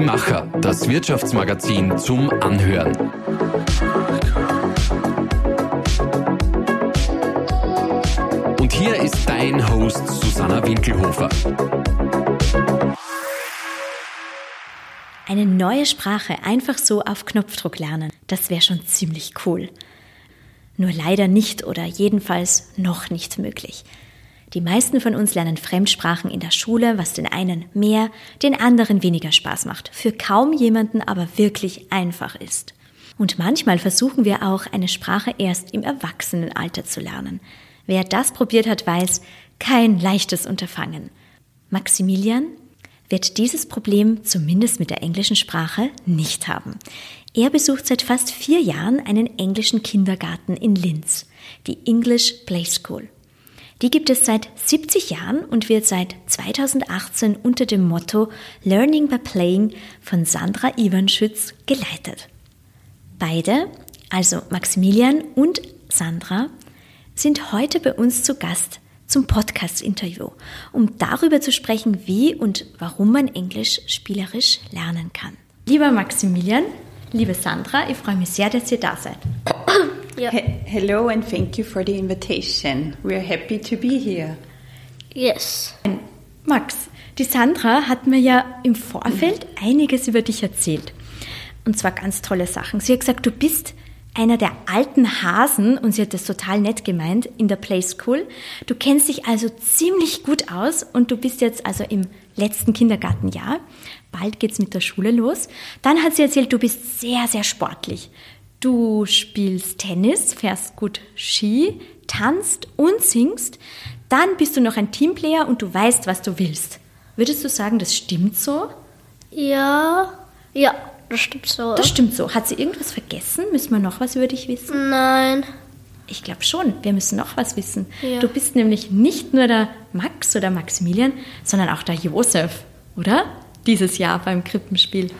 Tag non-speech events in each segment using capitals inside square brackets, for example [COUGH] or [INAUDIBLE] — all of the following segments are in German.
Die Macher, das Wirtschaftsmagazin zum Anhören. Und hier ist dein Host Susanna Winkelhofer. Eine neue Sprache einfach so auf Knopfdruck lernen, das wäre schon ziemlich cool. Nur leider nicht oder jedenfalls noch nicht möglich. Die meisten von uns lernen Fremdsprachen in der Schule, was den einen mehr, den anderen weniger Spaß macht, für kaum jemanden aber wirklich einfach ist. Und manchmal versuchen wir auch, eine Sprache erst im Erwachsenenalter zu lernen. Wer das probiert hat, weiß, kein leichtes Unterfangen. Maximilian wird dieses Problem zumindest mit der englischen Sprache nicht haben. Er besucht seit fast vier Jahren einen englischen Kindergarten in Linz, die English Play School. Die gibt es seit 70 Jahren und wird seit 2018 unter dem Motto Learning by Playing von Sandra Iwanschütz geleitet. Beide, also Maximilian und Sandra, sind heute bei uns zu Gast zum Podcast-Interview, um darüber zu sprechen, wie und warum man Englisch spielerisch lernen kann. Lieber Maximilian, liebe Sandra, ich freue mich sehr, dass ihr da seid. Ja. He hello and thank you for the invitation. We're happy to be here. Yes. Max, die Sandra hat mir ja im Vorfeld einiges über dich erzählt. Und zwar ganz tolle Sachen. Sie hat gesagt, du bist einer der alten Hasen, und sie hat das total nett gemeint, in der Play School. Du kennst dich also ziemlich gut aus und du bist jetzt also im letzten Kindergartenjahr. Bald geht's mit der Schule los. Dann hat sie erzählt, du bist sehr, sehr sportlich. Du spielst Tennis, fährst gut Ski, tanzt und singst. Dann bist du noch ein Teamplayer und du weißt, was du willst. Würdest du sagen, das stimmt so? Ja, ja, das stimmt so. Das stimmt so. Hat sie irgendwas vergessen? Müssen wir noch was über dich wissen? Nein. Ich glaube schon, wir müssen noch was wissen. Ja. Du bist nämlich nicht nur der Max oder Maximilian, sondern auch der Josef, oder? Dieses Jahr beim Krippenspiel.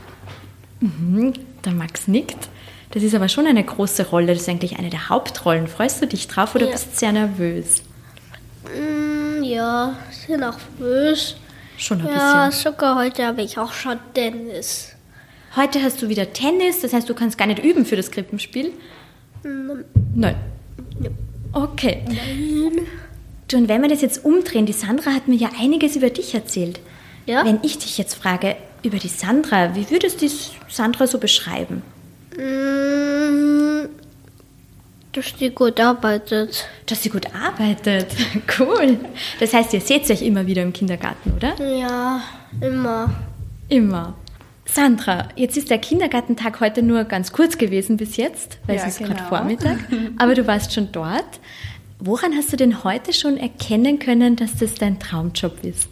Mhm, der Max nickt. Das ist aber schon eine große Rolle. Das ist eigentlich eine der Hauptrollen. Freust du dich drauf oder Ja. bist du sehr nervös? Mm, ja, sehr nervös. Schon ein Ja, bisschen. sogar heute habe ich auch schon Tennis. Heute hast du wieder Tennis, das heißt, du kannst gar nicht üben für das Krippenspiel? Nein. Okay. Du, und wenn wir das jetzt umdrehen, die Sandra hat mir ja einiges über dich erzählt. Ja? Wenn ich dich jetzt frage über die Sandra, wie würdest du die Sandra so beschreiben? Mm, dass die gut arbeitet. Dass sie gut arbeitet. [LAUGHS] Cool. Das heißt, ihr seht euch immer wieder im Kindergarten, oder? Ja, immer. Immer. Sandra, jetzt ist der Kindergartentag heute nur ganz kurz gewesen bis jetzt, weil Ja, es ist gerade genau. Vormittag. [LAUGHS] Aber du warst schon dort. Woran hast du denn heute schon erkennen können, dass das dein Traumjob ist?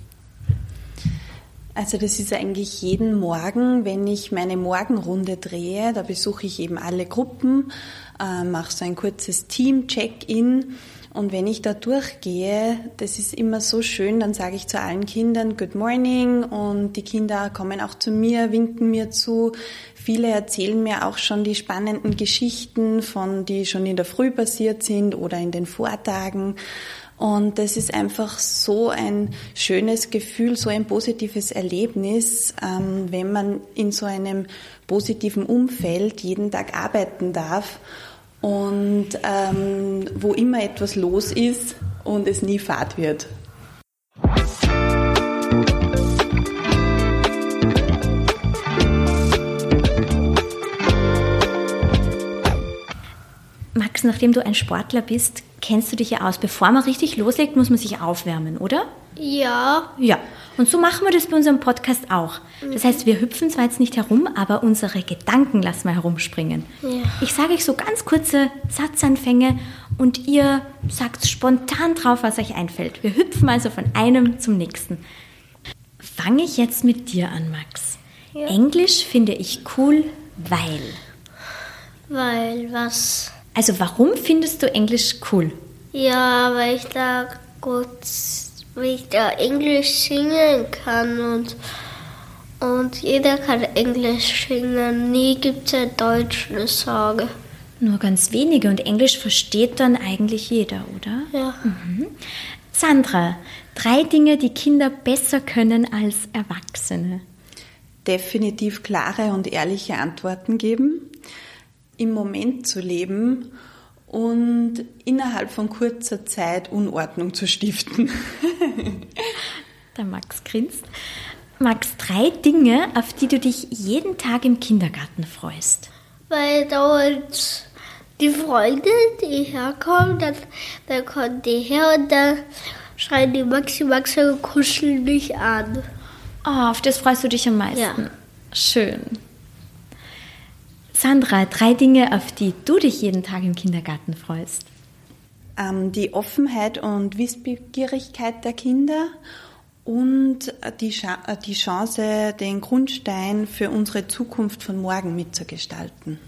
Also das ist eigentlich jeden Morgen, wenn ich meine Morgenrunde drehe, da besuche ich eben alle Gruppen, äh, mache so ein kurzes Team-Check-in und wenn ich da durchgehe, das ist immer so schön, dann sage ich zu allen Kindern Good Morning und die Kinder kommen auch zu mir, winken mir zu. Viele erzählen mir auch schon die spannenden Geschichten von, die schon in der Früh passiert sind oder in den Vortagen. Und das ist einfach so ein schönes Gefühl, so ein positives Erlebnis, ähm, wenn man in so einem positiven Umfeld jeden Tag arbeiten darf und ähm, wo immer etwas los ist und es nie fad wird. Max, nachdem du ein Sportler bist, kennst du dich ja aus. Bevor man richtig loslegt, muss man sich aufwärmen, oder? Ja, Ja. Und so machen wir das bei unserem Podcast auch. Das heißt, wir hüpfen zwar jetzt nicht herum, aber unsere Gedanken lassen wir herumspringen. Ja. Ich sage euch so ganz kurze Satzanfänge und ihr sagt spontan drauf, was euch einfällt. Wir hüpfen also von einem zum nächsten. Fange ich jetzt mit dir an, Max. Ja. Englisch finde ich cool, weil. weil was? Also warum findest du Englisch cool? Ja, weil ich da gut, weil ich da Englisch singen kann und, und jeder kann Englisch singen. Nie gibt es eine deutsche Sage. Nur ganz wenige und Englisch versteht dann eigentlich jeder, oder? Ja. Sandra, drei Dinge, die Kinder besser können als Erwachsene. definitiv klare und ehrliche Antworten geben, im Moment zu leben und innerhalb von kurzer Zeit Unordnung zu stiften. [LAUGHS] Der Max grinst. Max, drei Dinge, auf die du dich jeden Tag im Kindergarten freust. Weil dauernd die Freunde, die herkommen, dann, dann kommen die her und dann schreien die Maxi Maxi und kuscheln mich an. Oh, auf das freust du dich am meisten. Ja. Schön. Sandra, drei Dinge, auf die du dich jeden Tag im Kindergarten freust. Ähm, die Offenheit und Wissbegierigkeit der Kinder und die, äh, die Chance, den Grundstein für unsere Zukunft von morgen mitzugestalten.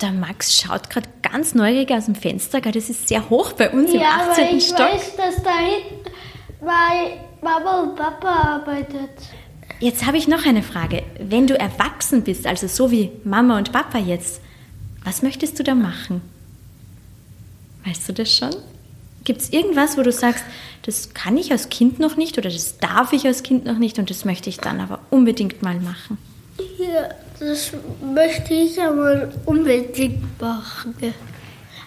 Der Max schaut gerade ganz neugierig aus dem Fenster, das ist sehr hoch bei uns im 18. Stock. dass da hinten bei Mama und Papa arbeitet. Jetzt habe ich noch eine Frage. Wenn du erwachsen bist, also so wie Mama und Papa jetzt, was möchtest du da machen? Weißt du das schon? Gibt es irgendwas, wo du sagst, das kann ich als Kind noch nicht oder das darf ich als Kind noch nicht und das möchte ich dann aber unbedingt mal machen? Ja, das möchte ich aber unbedingt machen.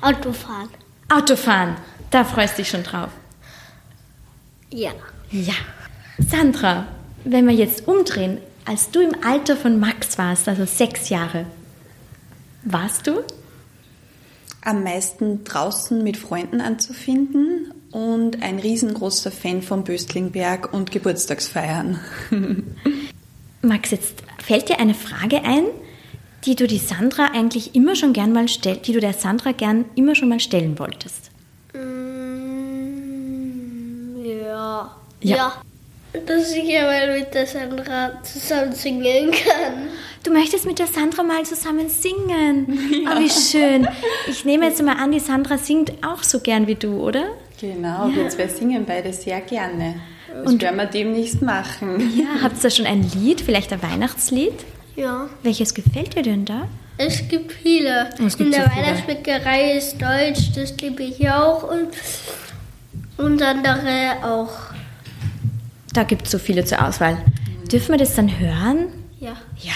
Autofahren. Autofahren, da freust du dich schon drauf. Ja. Ja. Sandra, wenn wir jetzt umdrehen, als du im Alter von Max warst, also sechs Jahre, warst du? Am meisten draußen mit Freunden anzufinden und ein riesengroßer Fan von Böstlingberg und Geburtstagsfeiern. [LAUGHS] Max, jetzt fällt dir eine Frage ein, die du die Sandra eigentlich immer schon gern mal stellt, die du der Sandra gern immer schon mal stellen wolltest. Mm, ja. Ja. ja. Dass ich ja mal mit der Sandra zusammen singen kann. Du möchtest mit der Sandra mal zusammen singen. Oh, wie schön. Ich nehme jetzt mal an, die Sandra singt auch so gern wie du, oder? Genau, wir zwei singen beide sehr gerne. Das Und- werden wir demnächst machen. Ja, habt ihr schon ein Lied, vielleicht ein Weihnachtslied? Ja. Welches gefällt dir denn da? Es gibt viele. Es gibt In der so viele. Weihnachtsbäckerei ist Deutsch, das liebe ich auch. Und, und andere auch. Da gibt es so viele zur Auswahl. Dürfen wir das dann hören? Ja. Ja.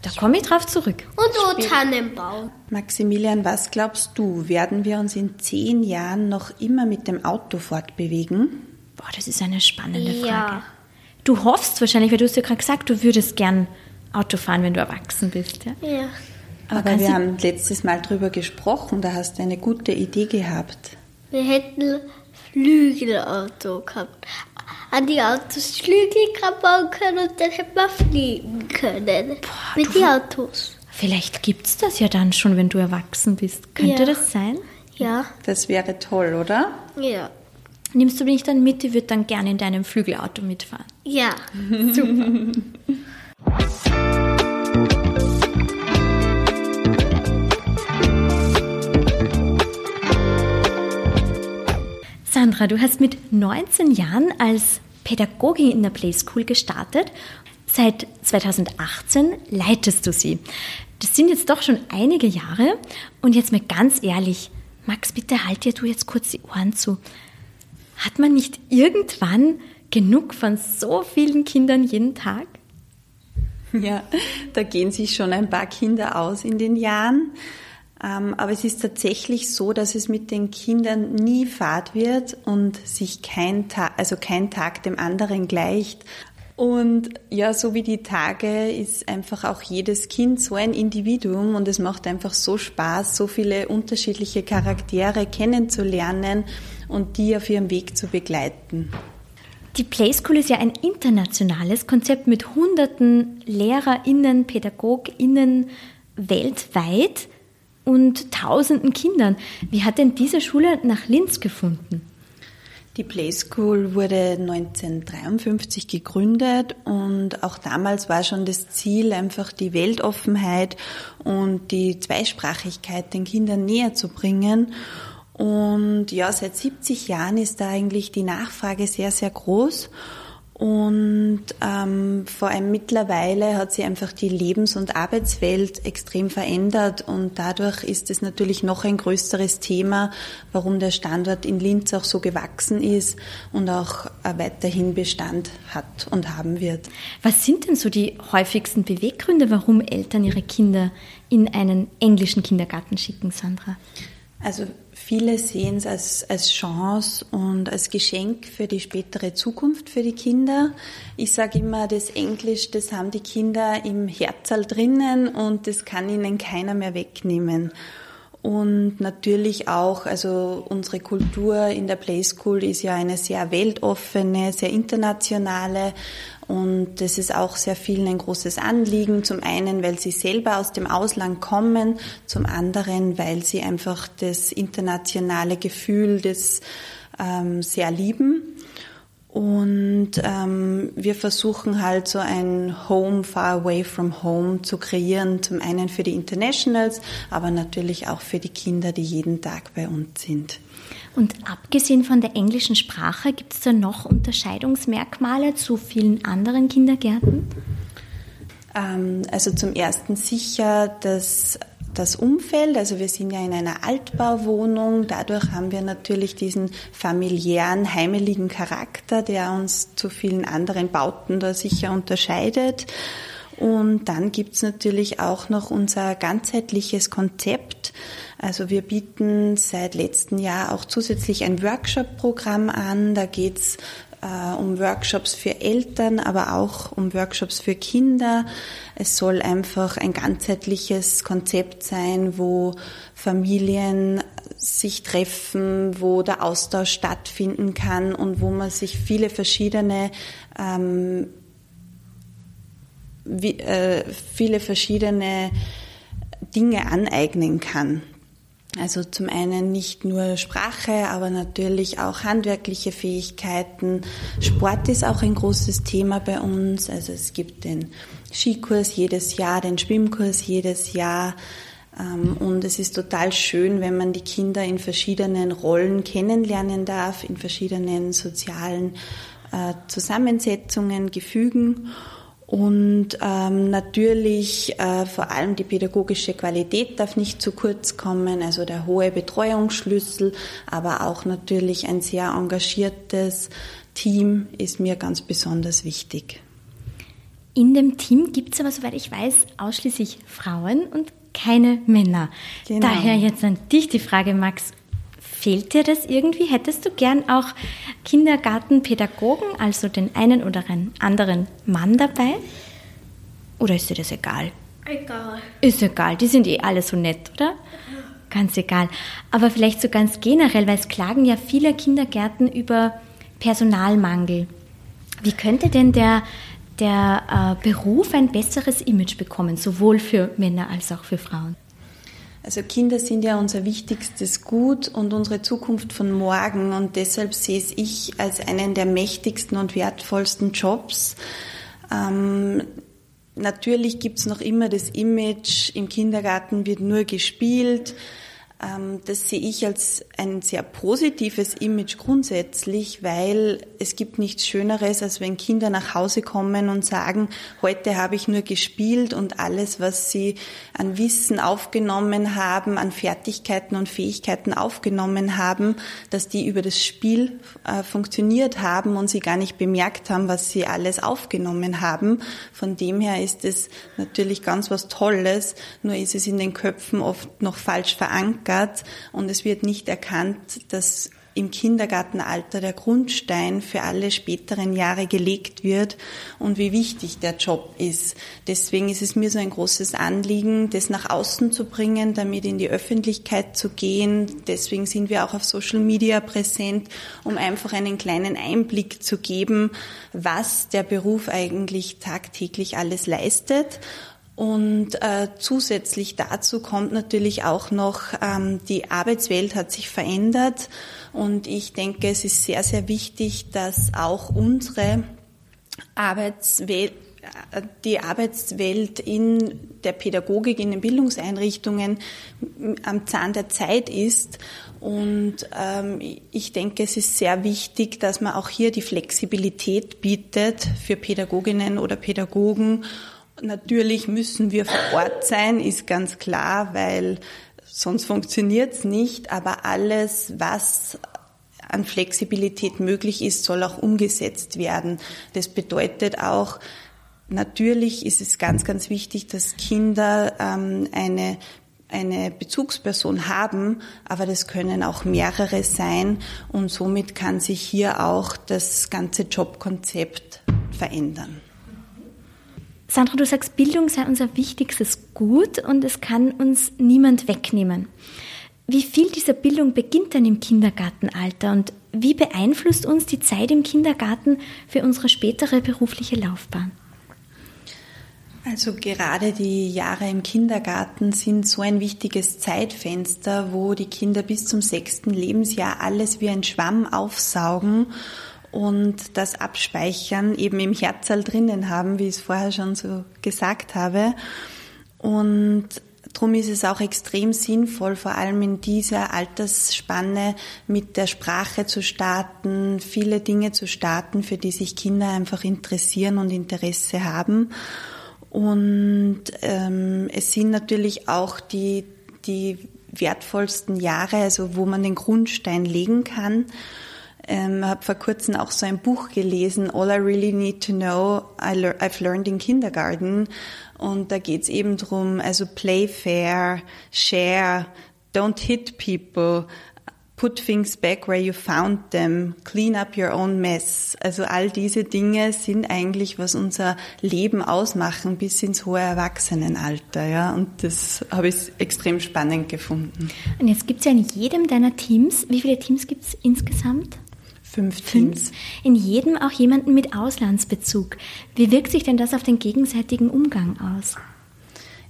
Da komme ich drauf zurück. Und so Tannenbaum. Maximilian, was glaubst du, werden wir uns in zehn Jahren noch immer mit dem Auto fortbewegen? Boah, das ist eine spannende Frage. Ja. Du hoffst wahrscheinlich, weil du hast ja gerade gesagt, du würdest gern Auto fahren, wenn du erwachsen bist. Ja? Ja. Aber kannst wir haben letztes Mal drüber gesprochen, da hast du eine gute Idee gehabt. Wir hätten Flügelauto gehabt. An die Autos Flügel bauen können und dann hätten wir fliegen können. Mit den Autos. Vielleicht gibt es das ja dann schon, wenn du erwachsen bist. Könnte Ja. das sein? Ja. Das wäre toll, oder? Ja. Nimmst du mich dann mit? Ich würde dann gerne in deinem Flügelauto mitfahren. Ja. [LAUGHS] Sandra, du hast mit 19 Jahren als Pädagogin in der Play School gestartet. Seit 2018 leitest du sie. Das sind jetzt doch schon einige Jahre. Und jetzt mal ganz ehrlich, Max, bitte halt dir du jetzt kurz die Ohren zu. Hat man nicht irgendwann genug von so vielen Kindern jeden Tag? Ja, da gehen sich schon ein paar Kinder aus in den Jahren. Ähm, Aber es ist tatsächlich so, dass es mit den Kindern nie fad wird und sich kein Tag, also kein Tag dem anderen gleicht. Und ja, so wie die Tage ist einfach auch jedes Kind so ein Individuum und es macht einfach so Spaß, so viele unterschiedliche Charaktere kennenzulernen und die auf ihrem Weg zu begleiten. Die Play School ist ja ein internationales Konzept mit hunderten LehrerInnen, PädagogInnen weltweit und tausenden Kindern. Wie hat denn diese Schule nach Linz gefunden? Die Play School wurde 1953 gegründet und auch damals war schon das Ziel, einfach die Weltoffenheit und die Zweisprachigkeit den Kindern näher zu bringen. Und ja, seit 70 Jahren ist da eigentlich die Nachfrage sehr, sehr groß. Und ähm, vor allem mittlerweile hat sich einfach die Lebens- und Arbeitswelt extrem verändert und dadurch ist es natürlich noch ein größeres Thema, warum der Standort in Linz auch so gewachsen ist und auch äh, weiterhin Bestand hat und haben wird. Was sind denn so die häufigsten Beweggründe, warum Eltern ihre Kinder in einen englischen Kindergarten schicken, Sandra? Also Viele sehen es als, als Chance und als Geschenk für die spätere Zukunft für die Kinder. Ich sage immer, das Englisch, das haben die Kinder im Herzal drinnen und das kann ihnen keiner mehr wegnehmen. Und natürlich auch, also unsere Kultur in der Play School ist ja eine sehr weltoffene, sehr internationale und das ist auch sehr vielen ein großes Anliegen. Zum einen, weil sie selber aus dem Ausland kommen, zum anderen, weil sie einfach das internationale Gefühl des ähm, sehr lieben. Und ähm, wir versuchen halt so ein Home far away from home zu kreieren, zum einen für die Internationals, aber natürlich auch für die Kinder, die jeden Tag bei uns sind. Und abgesehen von der englischen Sprache, gibt es da noch Unterscheidungsmerkmale zu vielen anderen Kindergärten? Ähm, also zum ersten sicher das, das Umfeld. Also wir sind ja in einer Altbauwohnung. Dadurch haben wir natürlich diesen familiären, heimeligen Charakter, der uns zu vielen anderen Bauten da sicher unterscheidet. Und dann gibt es natürlich auch noch unser ganzheitliches Konzept. Also wir bieten seit letztem Jahr auch zusätzlich ein Workshop-Programm an. Da geht's um Workshops für Eltern, aber auch um Workshops für Kinder. Es soll einfach ein ganzheitliches Konzept sein, wo Familien sich treffen, wo der Austausch stattfinden kann und wo man sich viele verschiedene ähm, wie, äh, viele verschiedene Dinge aneignen kann. Also zum einen nicht nur Sprache, aber natürlich auch handwerkliche Fähigkeiten. Sport ist auch ein großes Thema bei uns. Also es gibt den Skikurs jedes Jahr, den Schwimmkurs jedes Jahr. Ähm, und es ist total schön, wenn man die Kinder in verschiedenen Rollen kennenlernen darf, in verschiedenen sozialen äh, Zusammensetzungen, Gefügen. Und ähm, natürlich äh, vor allem die pädagogische Qualität darf nicht zu kurz kommen, also der hohe Betreuungsschlüssel, aber auch natürlich ein sehr engagiertes Team ist mir ganz besonders wichtig. In dem Team gibt es aber, soweit ich weiß, ausschließlich Frauen und keine Männer. Genau. Daher jetzt an dich die Frage, Max, Fehlt dir das irgendwie? Hättest du gern auch Kindergartenpädagogen, also den einen oder anderen Mann dabei? Oder ist dir das egal? Egal. Ist egal, die sind eh alle so nett, oder? Ganz egal. Aber vielleicht so ganz generell, weil es klagen ja viele Kindergärten über Personalmangel. Wie könnte denn der, der äh, Beruf ein besseres Image bekommen, sowohl für Männer als auch für Frauen? Also Kinder sind ja unser wichtigstes Gut und unsere Zukunft von morgen und deshalb sehe ich als einen der mächtigsten und wertvollsten Jobs. Ähm, natürlich gibt es noch immer das Image, im Kindergarten wird nur gespielt. Ähm, das sehe ich als ein sehr positives Image grundsätzlich, weil es gibt nichts Schöneres, als wenn Kinder nach Hause kommen und sagen, heute habe ich nur gespielt und alles, was sie an Wissen aufgenommen haben, an Fertigkeiten und Fähigkeiten aufgenommen haben, dass die über das Spiel äh, funktioniert haben und sie gar nicht bemerkt haben, was sie alles aufgenommen haben. Von dem her ist es natürlich ganz was Tolles, nur ist es in den Köpfen oft noch falsch verankert verankert und es wird nicht erkannt, dass im Kindergartenalter der Grundstein für alle späteren Jahre gelegt wird und wie wichtig der Job ist. Deswegen ist es mir so ein großes Anliegen, das nach außen zu bringen, damit in die Öffentlichkeit zu gehen. Deswegen sind wir auch auf Social Media präsent, um einfach einen kleinen Einblick zu geben, was der Beruf eigentlich tagtäglich alles leistet und äh, zusätzlich dazu kommt natürlich auch noch, ähm, die Arbeitswelt hat sich verändert und ich denke, es ist sehr, sehr wichtig, dass auch unsere Arbeitswelt äh, die Arbeitswelt in der Pädagogik, in den Bildungseinrichtungen am Zahn der Zeit ist Und ähm, ich denke, es ist sehr wichtig, dass man auch hier die Flexibilität bietet für Pädagoginnen oder Pädagogen. Natürlich müssen wir vor Ort sein, ist ganz klar, weil sonst funktioniert es nicht. Aber alles, was an Flexibilität möglich ist, soll auch umgesetzt werden. Das bedeutet auch, natürlich ist es ganz, ganz wichtig, dass Kinder ähm, eine eine Bezugsperson haben, aber das können auch mehrere sein und somit kann sich hier auch das ganze Jobkonzept verändern. Sandra, du sagst, Bildung sei unser wichtigstes Gut und es kann uns niemand wegnehmen. Wie viel dieser Bildung beginnt dann im Kindergartenalter und wie beeinflusst uns die Zeit im Kindergarten für unsere spätere berufliche Laufbahn? Also gerade die Jahre im Kindergarten sind so ein wichtiges Zeitfenster, wo die Kinder bis zum sechsten Lebensjahr alles wie ein Schwamm aufsaugen und das Abspeichern eben im Herzall drinnen haben, wie ich es vorher schon so gesagt habe. Und Darum ist es auch extrem sinnvoll, vor allem in dieser Altersspanne mit der Sprache zu starten, viele Dinge zu starten, für die sich Kinder einfach interessieren und Interesse haben. Und ähm, es sind natürlich auch die, die wertvollsten Jahre, also wo man den Grundstein legen kann. Ähm, habe vor kurzem auch so ein Buch gelesen, All I Really Need to Know, I've Learned in Kindergarten. Und da geht's eben drum, also play fair, share, don't hit people, put things back where you found them, clean up your own mess. Also all diese Dinge sind eigentlich, was unser Leben ausmachen bis ins hohe Erwachsenenalter. Ja? Und das habe ich extrem spannend gefunden. Und jetzt gibt es ja in jedem deiner Teams, wie viele Teams gibt es insgesamt? Fünf Teams. In jedem auch jemanden mit Auslandsbezug. Wie wirkt sich denn das auf den gegenseitigen Umgang aus?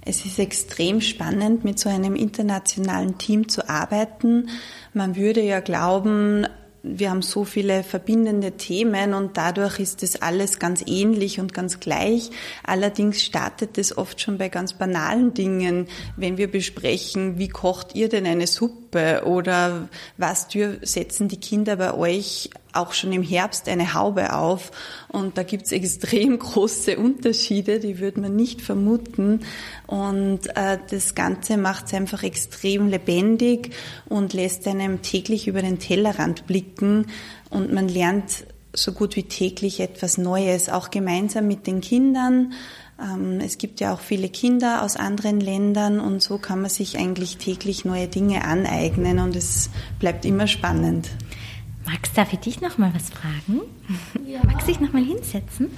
Es ist extrem spannend, mit so einem internationalen Team zu arbeiten. Man würde ja glauben, wir haben so viele verbindende Themen und dadurch ist das alles ganz ähnlich und ganz gleich. Allerdings startet es oft schon bei ganz banalen Dingen, wenn wir besprechen, wie kocht ihr denn eine Suppe oder was setzen die Kinder bei euch auch schon im Herbst eine Haube auf. Und da gibt's extrem [LAUGHS] große Unterschiede, die würde man nicht vermuten. Und äh, das Ganze macht es einfach extrem lebendig und lässt einem täglich über den Tellerrand blicken. Und man lernt so gut wie täglich etwas Neues, auch gemeinsam mit den Kindern. Ähm, es gibt ja auch viele Kinder aus anderen Ländern und so kann man sich eigentlich täglich neue Dinge aneignen und es bleibt immer spannend. Max, darf ich dich noch mal was fragen? Ja. Magst du dich noch mal hinsetzen?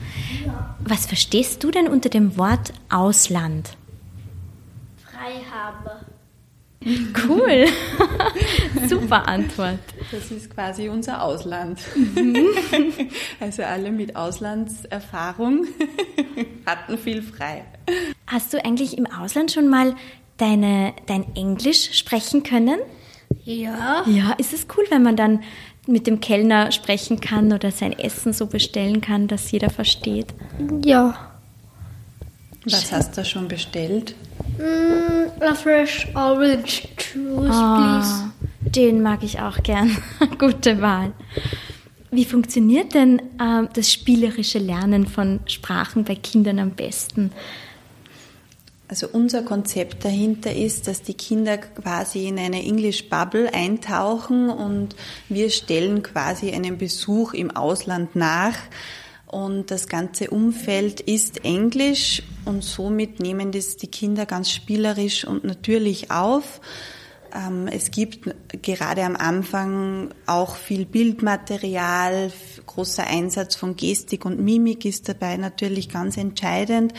Ja. Was verstehst du denn unter dem Wort Ausland? Freihabe. Cool. [LAUGHS] Super Antwort. Das ist quasi unser Ausland. [LAUGHS] also alle mit Auslandserfahrung [LAUGHS] hatten viel frei. Hast du eigentlich im Ausland schon mal deine, dein Englisch sprechen können? Ja. Ja, ist es cool, wenn man dann mit dem Kellner sprechen kann oder sein Essen so bestellen kann, dass jeder versteht. Ja. Was hast du schon bestellt? Mm, a fresh orange juice, oh, please. Den mag ich auch gern. [LAUGHS] Gute Wahl. Wie funktioniert denn äh, das spielerische Lernen von Sprachen bei Kindern am besten? Also unser Konzept dahinter ist, dass die Kinder quasi in eine English Bubble eintauchen und wir stellen quasi einen Besuch im Ausland nach. Und das ganze Umfeld ist Englisch und somit nehmen das die Kinder ganz spielerisch und natürlich auf. Ähm, es gibt gerade am Anfang auch viel Bildmaterial, großer Einsatz von Gestik und Mimik ist dabei natürlich ganz entscheidend.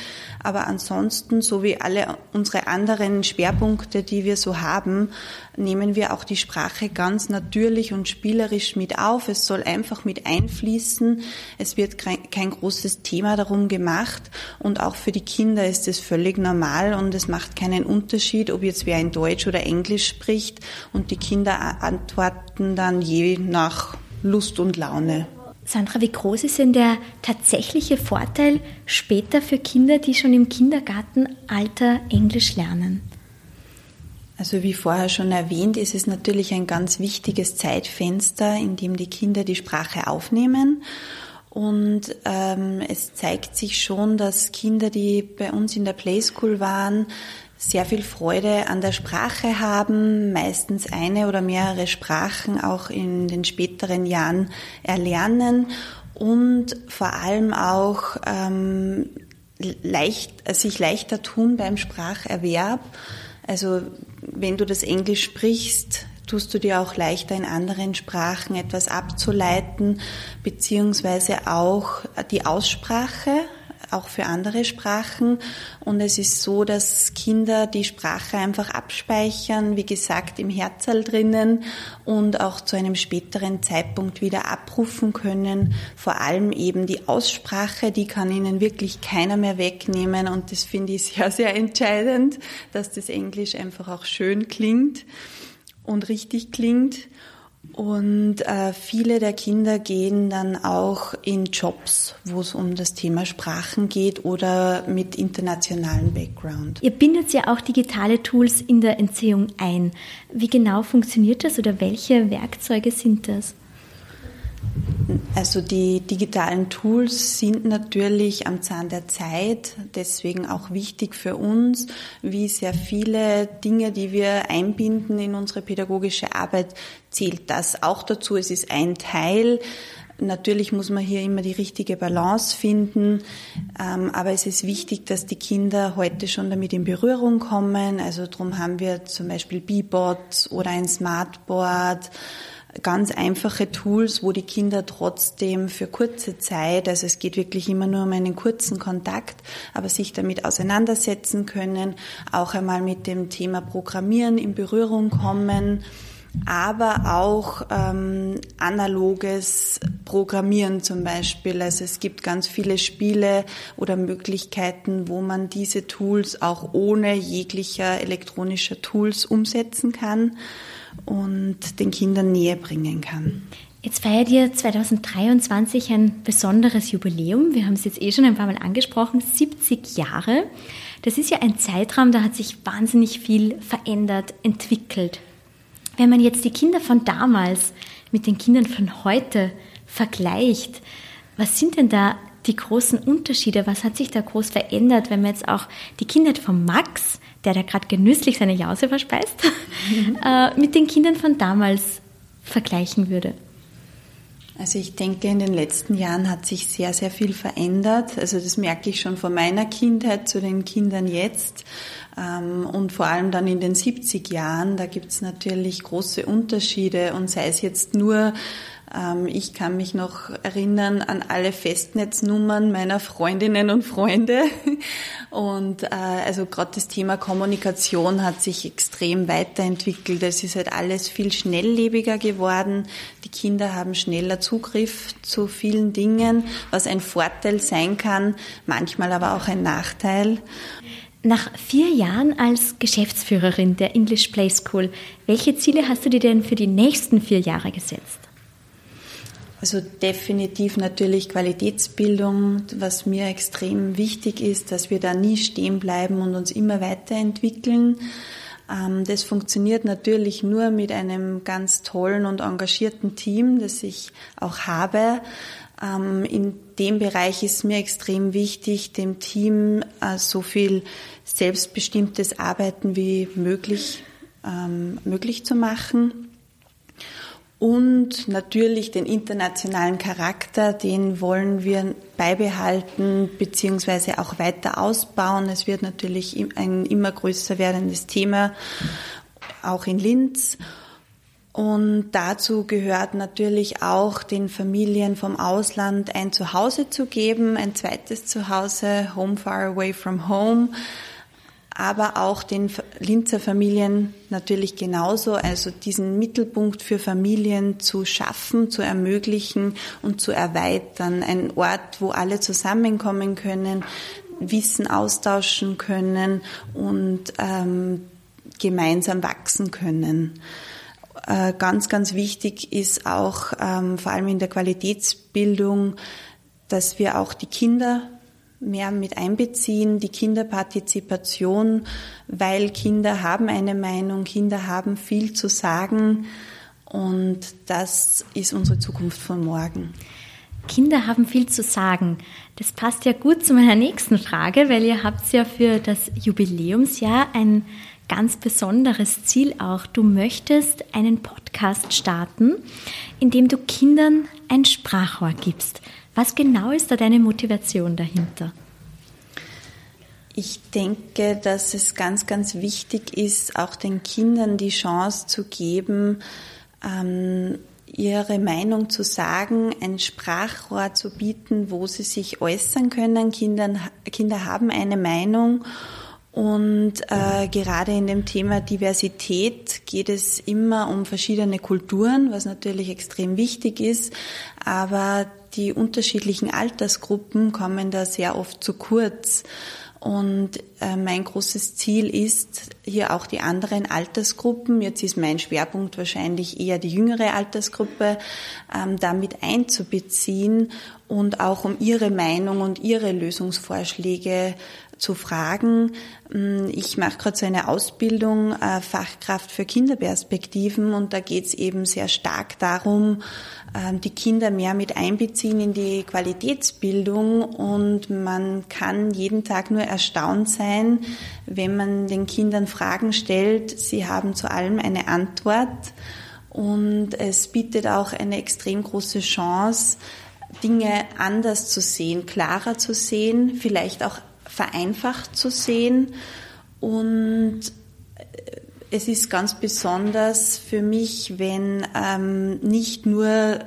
Aber ansonsten, so wie alle unsere anderen Schwerpunkte, die wir so haben, nehmen wir auch die Sprache ganz natürlich und spielerisch mit auf. Es soll einfach mit einfließen. Es wird kein großes Thema darum gemacht. Und auch für die Kinder ist es völlig normal und es macht keinen Unterschied, ob jetzt wer in Deutsch oder Englisch spricht. Und die Kinder antworten dann je nach Lust und Laune. Sandra, wie groß ist denn der tatsächliche Vorteil später für Kinder, die schon im Kindergartenalter Englisch lernen? Also wie vorher schon erwähnt, ist es natürlich ein ganz wichtiges Zeitfenster, in dem die Kinder die Sprache aufnehmen. Und ähm, es zeigt sich schon, dass Kinder, die bei uns in der Playschool waren, sehr viel Freude an der Sprache haben, meistens eine oder mehrere Sprachen auch in den späteren Jahren erlernen und vor allem auch ähm, leicht, sich leichter tun beim Spracherwerb. Also wenn du das Englisch sprichst, tust du dir auch leichter in anderen Sprachen etwas abzuleiten, beziehungsweise auch die Aussprache auch für andere Sprachen. Und es ist so, dass Kinder die Sprache einfach abspeichern, wie gesagt, im Herzal drinnen und auch zu einem späteren Zeitpunkt wieder abrufen können. Vor allem eben die Aussprache, die kann ihnen wirklich keiner mehr wegnehmen. Und das finde ich sehr, sehr entscheidend, dass das Englisch einfach auch schön klingt und richtig klingt. Und äh, viele der Kinder gehen dann auch in Jobs, wo es um das Thema Sprachen geht oder mit internationalem Background. Ihr bindet ja auch digitale Tools in der Entziehung ein. Wie genau funktioniert das oder welche Werkzeuge sind das? Also die digitalen Tools sind natürlich am Zahn der Zeit, deswegen auch wichtig für uns, wie sehr viele Dinge, die wir einbinden in unsere pädagogische Arbeit, zählt das auch dazu. Es ist ein Teil. Natürlich muss man hier immer die richtige Balance finden, ähm, aber es ist wichtig, dass die Kinder heute schon damit in Berührung kommen. Also darum haben wir zum Beispiel Bebots oder ein Smartboard ganz einfache Tools, wo die Kinder trotzdem für kurze Zeit, also es geht wirklich immer nur um einen kurzen Kontakt, aber sich damit auseinandersetzen können, auch einmal mit dem Thema Programmieren in Berührung kommen aber auch ähm, analoges Programmieren zum Beispiel. Also es gibt ganz viele Spiele oder Möglichkeiten, wo man diese Tools auch ohne jeglicher elektronischer Tools umsetzen kann und den Kindern näher bringen kann. Jetzt feiert ihr 2023 ein besonderes Jubiläum. Wir haben es jetzt eh schon ein paar Mal angesprochen, 70 Jahre. Das ist ja ein Zeitraum, da hat sich wahnsinnig viel verändert, entwickelt. Wenn man jetzt die Kinder von damals mit den Kindern von heute vergleicht, was sind denn da die großen Unterschiede? Was hat sich da groß verändert, wenn man jetzt auch die Kinder von Max der da gerade genüsslich seine Jause verspeist, [LAUGHS] äh, mit den Kindern von damals vergleichen würde? Also ich denke, in den letzten Jahren hat sich sehr, sehr viel verändert. Also das merke ich schon von meiner Kindheit zu den Kindern jetzt. Ähm, und vor allem dann in den 70 Jahren, da gibt es natürlich große Unterschiede und sei es jetzt nur ich kann mich noch erinnern an alle Festnetznummern meiner Freundinnen und Freunde. [LAUGHS] Und äh, also gerade das Thema Kommunikation hat sich extrem weiterentwickelt. Es ist halt alles viel schnelllebiger geworden. Die Kinder haben schneller Zugriff zu vielen Dingen, was ein Vorteil sein kann, manchmal aber auch ein Nachteil. Nach vier Jahren als Geschäftsführerin der English Play School, welche Ziele hast du dir denn für die nächsten vier Jahre gesetzt? Also definitiv natürlich Qualitätsbildung, was mir extrem wichtig ist, dass wir da nie stehen bleiben und uns immer weiterentwickeln. Ähm, das funktioniert natürlich nur mit einem ganz tollen und engagierten Team, das ich auch habe. Ähm, in dem Bereich ist mir extrem wichtig, dem Team äh, so viel selbstbestimmtes Arbeiten wie möglich ähm, möglich zu machen und natürlich den internationalen Charakter, den wollen wir beibehalten bzw. auch weiter ausbauen. Es wird natürlich ein immer größer werdendes Thema, auch in Linz. Und dazu gehört natürlich auch den Familien vom Ausland ein Zuhause zu geben, ein zweites Zuhause, Home Far Away from Home aber auch den Linzer Familien natürlich genauso, also diesen Mittelpunkt für Familien zu schaffen, zu ermöglichen und zu erweitern. Ein Ort, wo alle zusammenkommen können, Wissen austauschen können und ähm, gemeinsam wachsen können. Äh, ganz, ganz wichtig ist auch ähm, vor allem in der Qualitätsbildung, dass wir auch die Kinder mehr mit einbeziehen, die Kinderpartizipation, weil Kinder haben eine Meinung, Kinder haben viel zu sagen und das ist unsere Zukunft von morgen. Kinder haben viel zu sagen. Das passt ja gut zu meiner nächsten Frage, weil ihr habt ja für das Jubiläumsjahr ein ganz besonderes Ziel auch. Du möchtest einen Podcast starten, in dem du Kindern ein Sprachrohr gibst. Was genau ist da deine Motivation dahinter? Ich denke, dass es ganz, ganz wichtig ist, auch den Kindern die Chance zu geben, ähm, ihre Meinung zu sagen, ein Sprachrohr zu bieten, wo sie sich äußern können. Kinder, Kinder haben eine Meinung und äh, gerade in dem Thema Diversität geht es immer um verschiedene Kulturen, was natürlich extrem wichtig ist, aber die unterschiedlichen Altersgruppen kommen da sehr oft zu kurz. Und äh, mein großes Ziel ist, hier auch die anderen Altersgruppen, jetzt ist mein Schwerpunkt wahrscheinlich eher die jüngere Altersgruppe, ähm, damit einzubeziehen und auch um ihre Meinung und ihre Lösungsvorschläge zu fragen. Mm, ich mache gerade so eine Ausbildung, äh, Fachkraft für Kinderperspektiven und da geht es eben sehr stark darum, äh, die Kinder mehr mit einbeziehen in die Qualitätsbildung und man kann jeden Tag nur erstaunt sein, wenn man den Kindern Fragen stellt. Sie haben zu allem eine Antwort und es bietet auch eine extrem große Chance, Dinge anders zu sehen, klarer zu sehen, vielleicht auch vereinfacht zu sehen. Und äh, es ist ganz besonders für mich, wenn ähm, nicht nur, äh,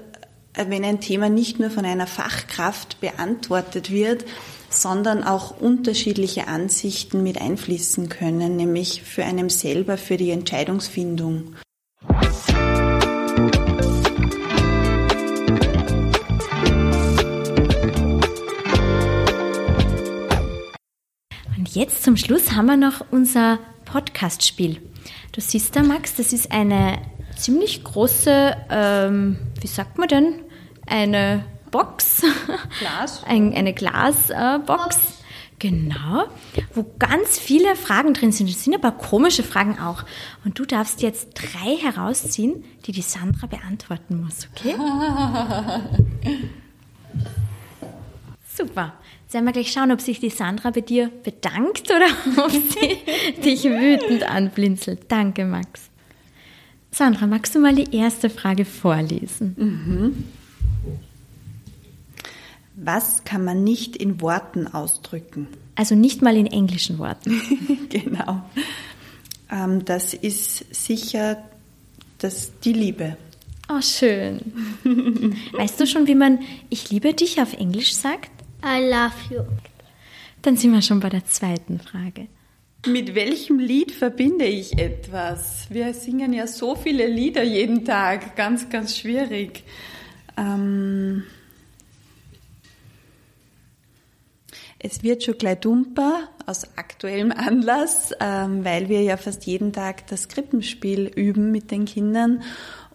wenn ein Thema nicht nur von einer Fachkraft beantwortet wird, sondern auch unterschiedliche Ansichten mit einfließen können, nämlich für einen selber, für die Entscheidungsfindung. Jetzt zum Schluss haben wir noch unser Podcast-Spiel. Du siehst da, Max, das ist eine ziemlich große, ähm, wie sagt man denn, eine Box. Glas. [LAUGHS] Ein, eine Glasbox. Äh, genau, wo ganz viele Fragen drin sind. Es sind aber komische Fragen auch. Und du darfst jetzt drei herausziehen, die die Sandra beantworten muss, okay? [LAUGHS] Super. Sollen wir gleich schauen, ob sich die Sandra bei dir bedankt oder [LAUGHS] ob sie dich wütend anblinzelt. Danke, Max. Sandra, magst du mal die erste Frage vorlesen? Mhm. Was kann man nicht in Worten ausdrücken? Also nicht mal in englischen Worten. [LAUGHS] genau. Ähm, das ist sicher das, die Liebe. Oh, schön. weißt du schon, wie man Ich liebe dich auf Englisch sagt? I love you. Dann sind wir schon bei der zweiten Frage. Mit welchem Lied verbinde ich etwas? Wir singen ja so viele Lieder jeden Tag, ganz, ganz schwierig. Ähm es wird schon gleich dumper aus aktuellem Anlass, ähm, weil wir ja fast jeden Tag das Krippenspiel üben mit den Kindern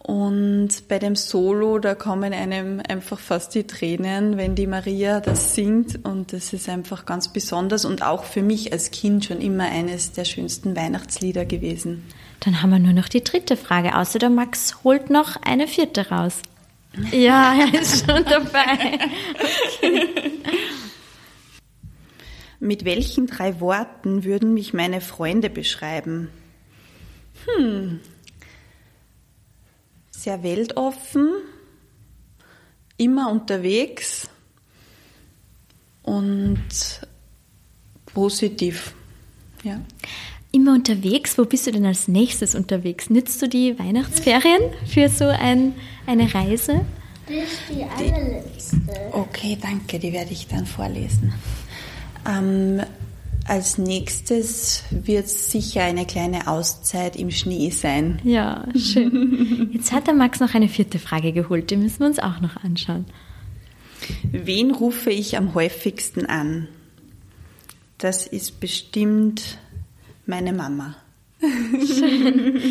und bei dem Solo, da kommen einem einfach fast die Tränen, wenn die Maria das singt. Und das ist einfach ganz besonders und auch für mich als Kind schon immer eines der schönsten Weihnachtslieder gewesen. Dann haben wir nur noch die dritte Frage, außer der Max holt noch eine vierte raus. Ja, er ist schon dabei. Okay. [LAUGHS] Mit welchen drei Worten würden mich meine Freunde beschreiben? Hm, sehr weltoffen, immer unterwegs und positiv. Ja. Immer unterwegs, wo bist du denn als nächstes unterwegs? Nützt du die Weihnachtsferien für so ein, eine Reise? Das ist die allerletzte. Okay, danke, die werde ich dann vorlesen. Ähm, als nächstes wird sicher eine kleine Auszeit im Schnee sein. Ja, schön. Jetzt hat der Max noch eine vierte Frage geholt, die müssen wir uns auch noch anschauen. Wen rufe ich am häufigsten an? Das ist bestimmt meine Mama. Schön.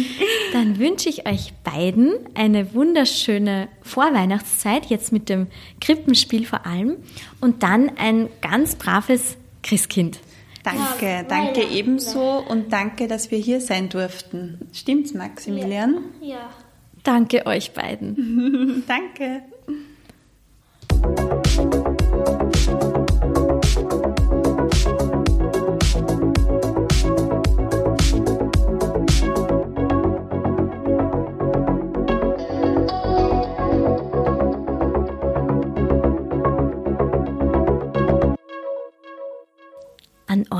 Dann wünsche ich euch beiden eine wunderschöne Vorweihnachtszeit, jetzt mit dem Krippenspiel vor allem, und dann ein ganz braves Christkind. Danke, ja, danke ebenso und danke, dass wir hier sein durften. Stimmt's, Maximilian? Ja. ja. Danke euch beiden. [LAUGHS] danke.